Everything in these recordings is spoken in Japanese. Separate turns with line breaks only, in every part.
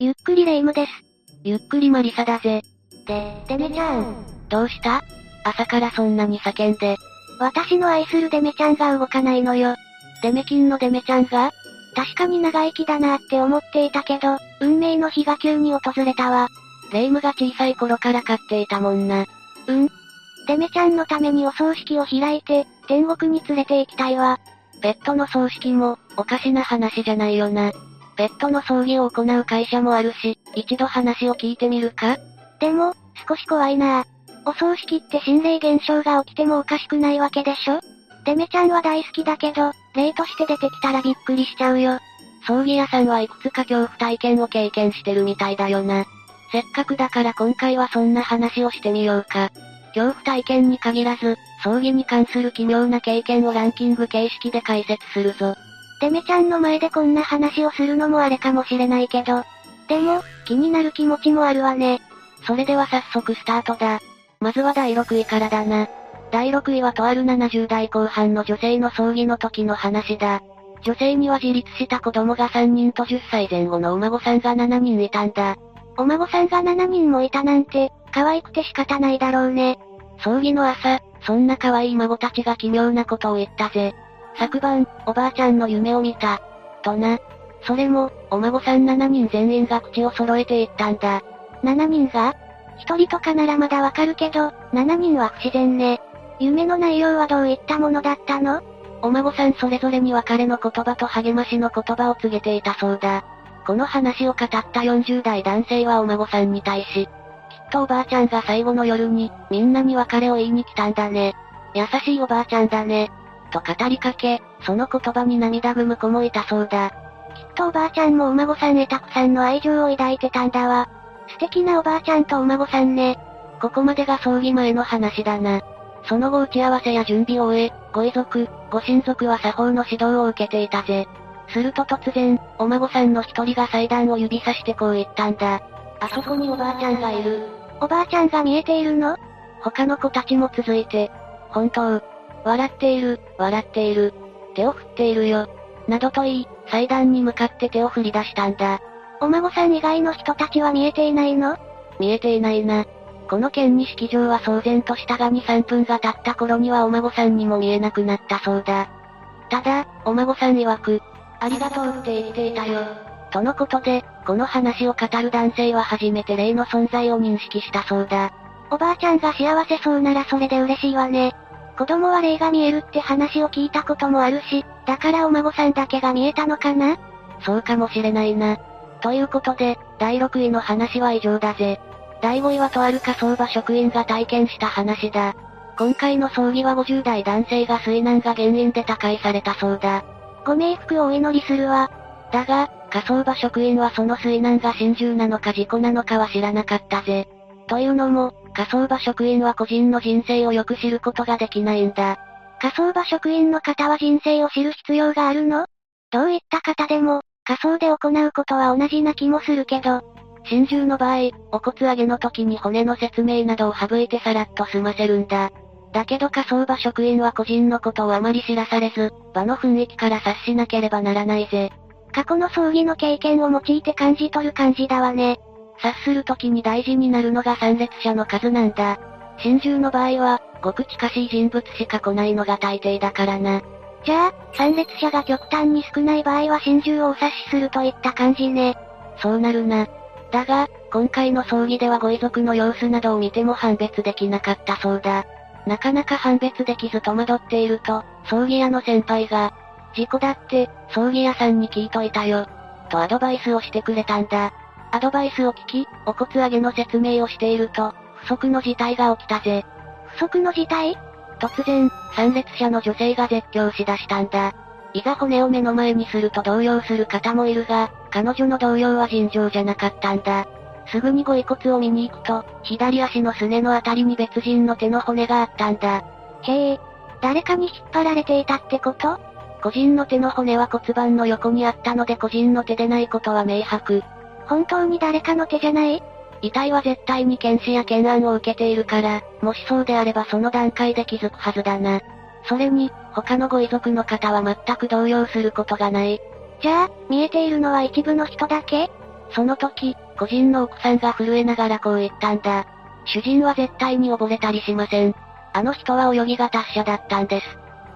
ゆっくりレ夢ムです。
ゆっくりマリサだぜ。
で、デメちゃん。
どうした？朝からそんなに叫んで。
私の愛するデメちゃんが動かないのよ。
デメキンのデメちゃんが？
確かに長生きだなって思っていたけど、運命の日が急に訪れたわ。
レ夢ムが小さい頃から飼っていたもんな。
うん。デメちゃんのためにお葬式を開いて、天国に連れて行きたいわ。
ペットの葬式も、おかしな話じゃないよな。ペットの葬儀を行う会社もあるし、一度話を聞いてみるか？
でも、少し怖いなお葬式って心霊現象が起きてもおかしくないわけでしょ？デメちゃんは大好きだけど、霊として出てきたらびっくりしちゃうよ。
葬儀屋さんはいくつか恐怖体験を経験してるみたいだよな。せっかくだから今回はそんな話をしてみようか。恐怖体験に限らず、葬儀に関する奇妙な経験をランキング形式で解説するぞ。
デメちゃんの前でこんな話をするのもあれかもしれないけど。でも、気になる気持ちもあるわね。
それでは早速スタートだ。まずは第6位からだな。第6位はとある70代後半の女性の葬儀の時の話だ。女性には自立した子供が3人と10歳前後のお孫さんが7人いたんだ。
お孫さんが7人もいたなんて、可愛くて仕方ないだろうね。
葬儀の朝、そんな可愛い孫たちが奇妙なことを言ったぜ。昨晩、おばあちゃんの夢を見た。とな。それも、お孫さん7人全員が口を揃えて言ったんだ。
7人が ?1 人とかならまだわかるけど、7人は不自然ね。夢の内容はどういったものだったの？
お孫さんそれぞれに別れの言葉と励ましの言葉を告げていたそうだ。この話を語った40代男性はお孫さんに対し、きっとおばあちゃんが最後の夜に、みんなに別れを言いに来たんだね。優しいおばあちゃんだね。と語りかけ、その言葉に涙ぐむ子もいたそうだ。
きっとおばあちゃんもお孫さんへたくさんの愛情を抱いてたんだわ。素敵なおばあちゃんとお孫さんね。
ここまでが葬儀前の話だな。その後打ち合わせや準備を終え、ご遺族、ご親族は作法の指導を受けていたぜ。すると突然、お孫さんの一人が祭壇を指さしてこう言ったんだ。あそこにおばあちゃんがいる。
おばあちゃんが見えているの？
他の子たちも続いて、本当、笑っている、笑っている、手を振っているよ。などと言い、祭壇に向かって手を振り出したんだ。
お孫さん以外の人たちは見えていないの？
見えていないな。この件に式場は騒然としたが2、3分が経った頃にはお孫さんにも見えなくなったそうだ。ただ、お孫さん曰く、ありがとうって言っていたよ。とのことで、この話を語る男性は初めて霊の存在を認識したそうだ。
おばあちゃんが幸せそうならそれで嬉しいわね。子供は霊が見えるって話を聞いたこともあるし、だからお孫さんだけが見えたのかな？
そうかもしれないな。ということで、第6位の話は以上だぜ。第5位はとある火葬場職員が体験した話だ。今回の葬儀は50代男性が水難が原因で他界されたそうだ。
ご冥福をお祈りするわ。
だが、火葬場職員はその水難が心中なのか事故なのかは知らなかったぜ。というのも、火葬場職員は個人の人生をよく知ることができないんだ。
火葬場職員の方は人生を知る必要があるの？どういった方でも、火葬で行うことは同じな気もするけど、
心中の場合、お骨上げの時に骨の説明などを省いてさらっと済ませるんだ。だけど火葬場職員は個人のことをあまり知らされず、場の雰囲気から察しなければならないぜ。
過去の葬儀の経験を用いて感じ取る感じだわね。
察する時に大事になるのが参列者の数なんだ。心中の場合は、ごく近しい人物しか来ないのが大抵だからな。
じゃあ、参列者が極端に少ない場合は心中をお察しするといった感じね。
そうなるな。だが、今回の葬儀ではご遺族の様子などを見ても判別できなかったそうだ。なかなか判別できず戸惑っていると、葬儀屋の先輩が、事故だって、葬儀屋さんに聞いといたよ。とアドバイスをしてくれたんだ。アドバイスを聞き、お骨上げの説明をしていると、不測の事態が起きたぜ。
不測の事態？
突然、参列者の女性が絶叫しだしたんだ。いざ骨を目の前にすると動揺する方もいるが、彼女の動揺は尋常じゃなかったんだ。すぐにご遺骨を見に行くと、左足のすねのあたりに別人の手の骨があったんだ。
へえ、誰かに引っ張られていたってこと？
個人の手の骨は骨盤の横にあったので個人の手でないことは明白。
本当に誰かの手じゃない？
遺体は絶対に検視や検案を受けているから、もしそうであればその段階で気づくはずだな。それに、他のご遺族の方は全く動揺することがない。
じゃあ、見えているのは一部の人だけ？
その時、個人の奥さんが震えながらこう言ったんだ。主人は絶対に溺れたりしません。あの人は泳ぎが達者だったんです。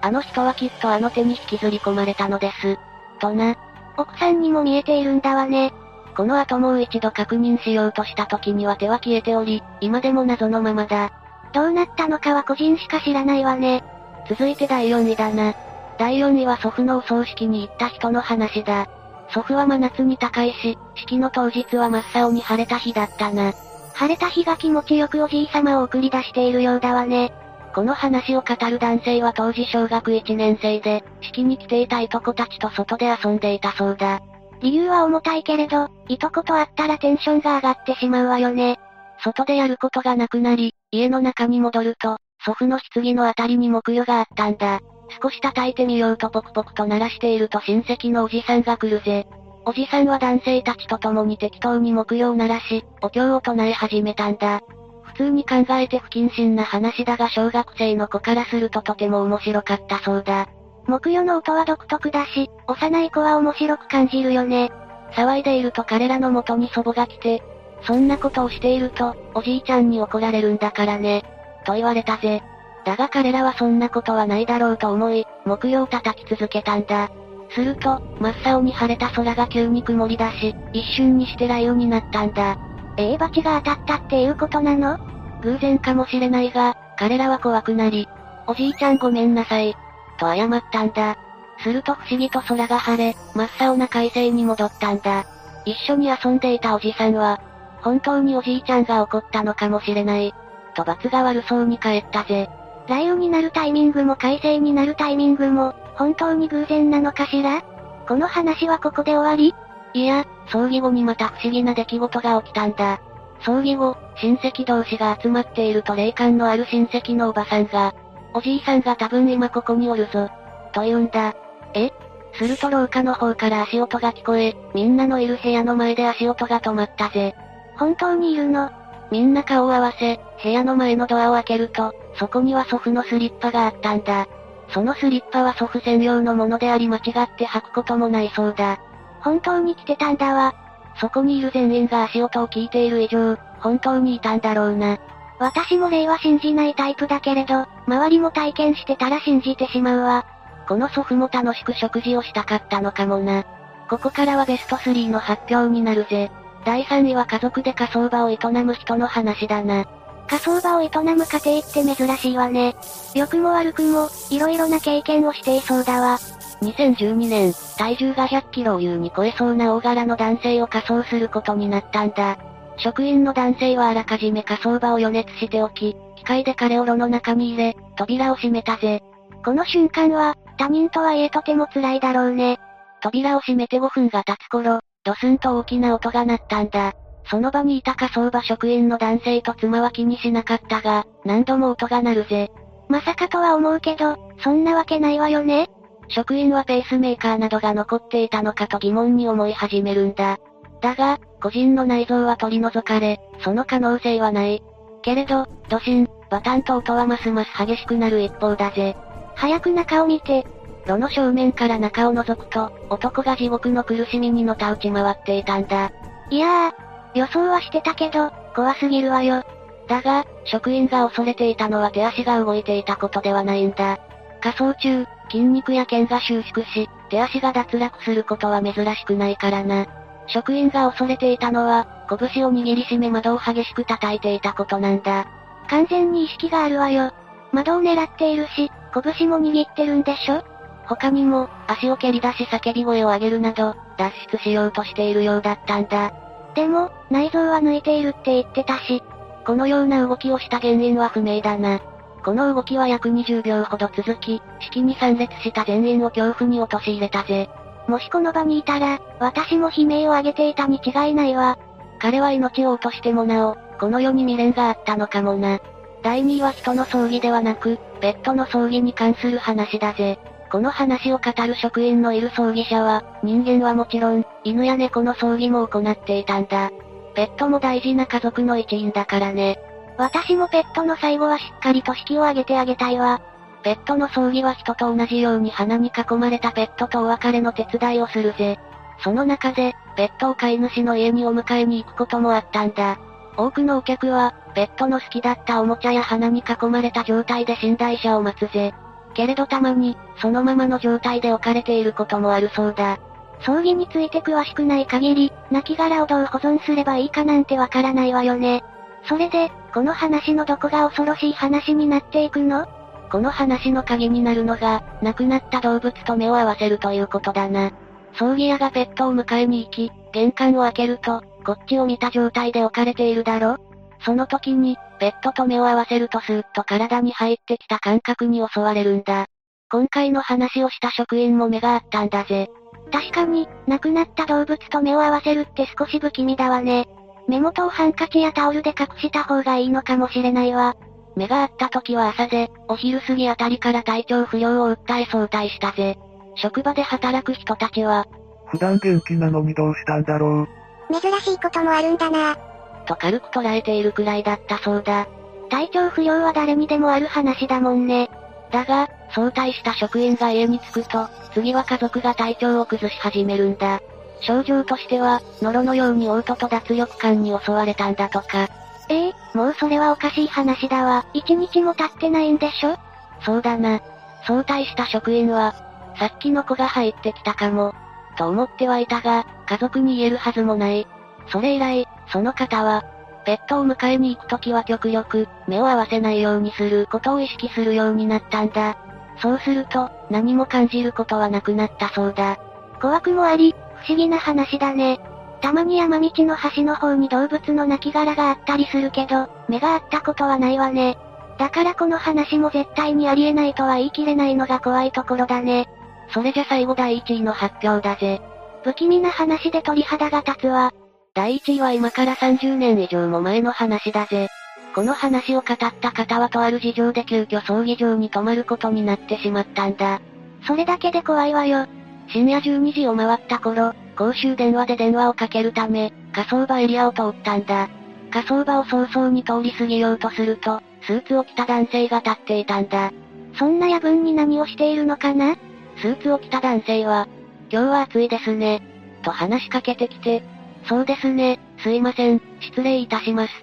あの人はきっとあの手に引きずり込まれたのです。とな。
奥さんにも見えているんだわね。
この後もう一度確認しようとした時には手は消えており、今でも謎のままだ。
どうなったのかは個人しか知らないわね。
続いて第4位だな。第4位は祖父のお葬式に行った人の話だ。祖父は真夏に高いし、式の当日は真っ青に晴れた日だったな。
晴れた日が気持ちよくおじい様を送り出しているようだわね。
この話を語る男性は当時小学1年生で、式に来ていたいとこたちと外で遊んでいたそうだ。
理由は重たいけれど、いとこと会ったらテンションが上がってしまうわよね。
外でやることがなくなり、家の中に戻ると、祖父の棺のあたりに木魚があったんだ。少し叩いてみようとポクポクと鳴らしていると親戚のおじさんが来るぜ。おじさんは男性たちと共に適当に木魚を鳴らし、お経を唱え始めたんだ。普通に考えて不謹慎な話だが小学生の子からするととても面白かったそうだ。
木魚の音は独特だし、幼い子は面白く感じるよね。
騒いでいると彼らの元に祖母が来て、そんなことをしていると、おじいちゃんに怒られるんだからね。と言われたぜ。だが彼らはそんなことはないだろうと思い、木曜を叩き続けたんだ。すると、真っ青に晴れた空が急に曇り出し、一瞬にして雷雨になったんだ。
ええー、罰が当たったっていうことなの？
偶然かもしれないが、彼らは怖くなり、おじいちゃんごめんなさい、と謝ったんだ。すると不思議と空が晴れ、真っ青な快晴に戻ったんだ。一緒に遊んでいたおじさんは、本当におじいちゃんが怒ったのかもしれない。と罰が悪そうに帰ったぜ。
雷雨になるタイミングも快晴になるタイミングも、本当に偶然なのかしら？この話はここで終わり？
いや、葬儀後にまた不思議な出来事が起きたんだ。葬儀後、親戚同士が集まっていると霊感のある親戚のおばさんが、おじいさんが多分今ここにおるぞ、と言うんだ。え？すると廊下の方から足音が聞こえ、みんなのいる部屋の前で足音が止まったぜ。
本当にいるの？
みんな顔を合わせ、部屋の前のドアを開けると、そこには祖父のスリッパがあったんだ。そのスリッパは祖父専用のものであり間違って履くこともないそうだ。
本当に来てたんだわ。
そこにいる全員が足音を聞いている以上、本当にいたんだろうな。
私も霊は信じないタイプだけれど、周りも体験してたら信じてしまうわ。
この祖父も楽しく食事をしたかったのかもな。ここからはベスト3の発表になるぜ。第3位は家族で火葬場を営む人の話だな。
火葬場を営む家庭って珍しいわね。良くも悪くも、色々な経験をしていそうだわ。
2012年、体重が100キロを優に超えそうな大柄の男性を火葬することになったんだ。職員の男性はあらかじめ火葬場を予熱しておき、機械で彼を炉の中に入れ、扉を閉めたぜ。
この瞬間は、他人とはいえとても辛いだろうね。
扉を閉めて5分が経つ頃、ドスンと大きな音が鳴ったんだ。その場にいた火葬場職員の男性と妻は気にしなかったが、何度も音が鳴るぜ。
まさかとは思うけど、そんなわけないわよね
職員はペースメーカーなどが残っていたのかと疑問に思い始めるんだ。だが、個人の内臓は取り除かれ、その可能性はない。けれど、ドシン、バタンと音はますます激しくなる一方だぜ。
早く中を見て。
炉の正面から中を覗くと、男が地獄の苦しみにのたうち回っていたんだ。
いやー、予想はしてたけど、怖すぎるわよ。
だが、職員が恐れていたのは手足が動いていたことではないんだ。仮装中、筋肉や腱が収縮し、手足が脱落することは珍しくないからな。職員が恐れていたのは、拳を握りしめ窓を激しく叩いていたことなんだ。
完全に意識があるわよ。窓を狙っているし、拳も握ってるんでしょ？
他にも、足を蹴り出し叫び声を上げるなど、脱出しようとしているようだったんだ。
でも、内臓は抜いているって言ってたし、
このような動きをした原因は不明だな。この動きは約20秒ほど続き、式に参列した全員を恐怖に陥れたぜ。
もしこの場にいたら、私も悲鳴を上げていたに違いないわ。
彼は命を落としてもなお、この世に未練があったのかもな。第2位は人の葬儀ではなく、ペットの葬儀に関する話だぜ。この話を語る職員のいる葬儀者は、人間はもちろん、犬や猫の葬儀も行っていたんだ。ペットも大事な家族の一員だからね。
私もペットの最後はしっかりと式を挙げてあげたいわ。
ペットの葬儀は人と同じように花に囲まれたペットとお別れの手伝いをするぜ。その中で、ペットを飼い主の家にお迎えに行くこともあったんだ。多くのお客は、ペットの好きだったおもちゃや花に囲まれた状態で寝台車を待つぜ。けれどたまに、そのままの状態で置かれていることもあるそうだ。
葬儀について詳しくない限り、亡骸をどう保存すればいいかなんてわからないわよね。それで、この話のどこが恐ろしい話になっていくの？
この話の鍵になるのが、亡くなった動物と目を合わせるということだな。葬儀屋がペットを迎えに行き、玄関を開けると、こっちを見た状態で置かれているだろその時に、ペットと目を合わせるとスーッと体に入ってきた感覚に襲われるんだ。今回の話をした職員も目があったんだぜ。
確かに、亡くなった動物と目を合わせるって少し不気味だわね。目元をハンカチやタオルで隠した方がいいのかもしれないわ。
目が合った時は朝で、お昼過ぎあたりから体調不良を訴え早退したぜ。職場で働く人たちは、
普段元気なのにどうしたんだろう？
珍しいこともあるんだな
と軽く捉えているくらいだったそうだ。
体調不良は誰にでもある話だもんね。
だが、早退した職員が家に着くと、次は家族が体調を崩し始めるんだ。症状としては、ノロのように嘔吐と脱力感に襲われたんだとか。
ええー、もうそれはおかしい話だわ。一日も経ってないんでしょ？
そうだな。早退した職員は、さっきの子が入ってきたかも。と思ってはいたが、家族に言えるはずもない。それ以来、その方は、ペットを迎えに行くときは極力、目を合わせないようにすることを意識するようになったんだ。そうすると、何も感じることはなくなったそうだ。
怖くもあり、不思議な話だね。たまに山道の端の方に動物の亡骸があったりするけど、目が合ったことはないわね。だからこの話も絶対にありえないとは言い切れないのが怖いところだね。
それじゃ最後第1位の発表だぜ。
不気味な話で鳥肌が立つわ。
第1位は今から30年以上も前の話だぜ。この話を語った方はとある事情で急遽葬儀場に泊まることになってしまったんだ。
それだけで怖いわよ。
深夜12時を回った頃、公衆電話で電話をかけるため、火葬場エリアを通ったんだ。火葬場を早々に通り過ぎようとすると、スーツを着た男性が立っていたんだ。
そんな夜分に何をしているのかな？
スーツを着た男性は、今日は暑いですね。と話しかけてきて、そうですね、すいません、失礼いたします。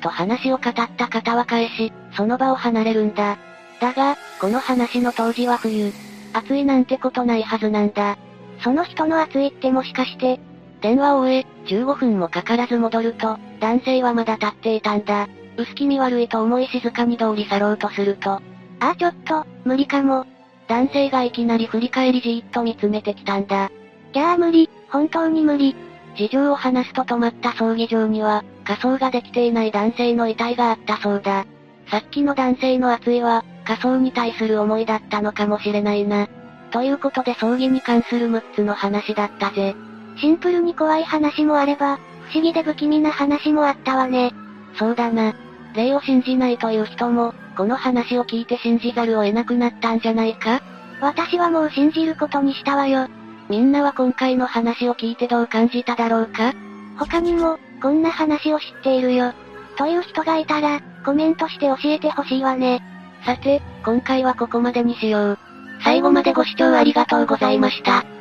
と話を語った方は返し、その場を離れるんだ。だが、この話の当時は冬。暑いなんてことないはずなんだ。
その人の暑いってもしかして、
電話を終え、15分もかからず戻ると、男性はまだ立っていたんだ。薄気味悪いと思い静かに通り去ろうとすると、あ
あちょっと、無理かも。
男性がいきなり振り返りじーっと見つめてきたんだ。
ギャー無理、本当に無理。
事情を話すと止まった葬儀場には、仮装ができていない男性の遺体があったそうだ。さっきの男性の圧意は、仮装に対する思いだったのかもしれないな。ということで葬儀に関する6つの話だったぜ。
シンプルに怖い話もあれば、不思議で不気味な話もあったわね。
そうだな。霊を信じないという人も、この話を聞いて信じざるを得なくなったんじゃないか？
私はもう信じることにしたわよ。
みんなは今回の話を聞いてどう感じただろうか？
他にも、こんな話を知っているよ。という人がいたら、コメントして教えてほしいわね。
さて、今回はここまでにしよう。最後までご視聴ありがとうございました。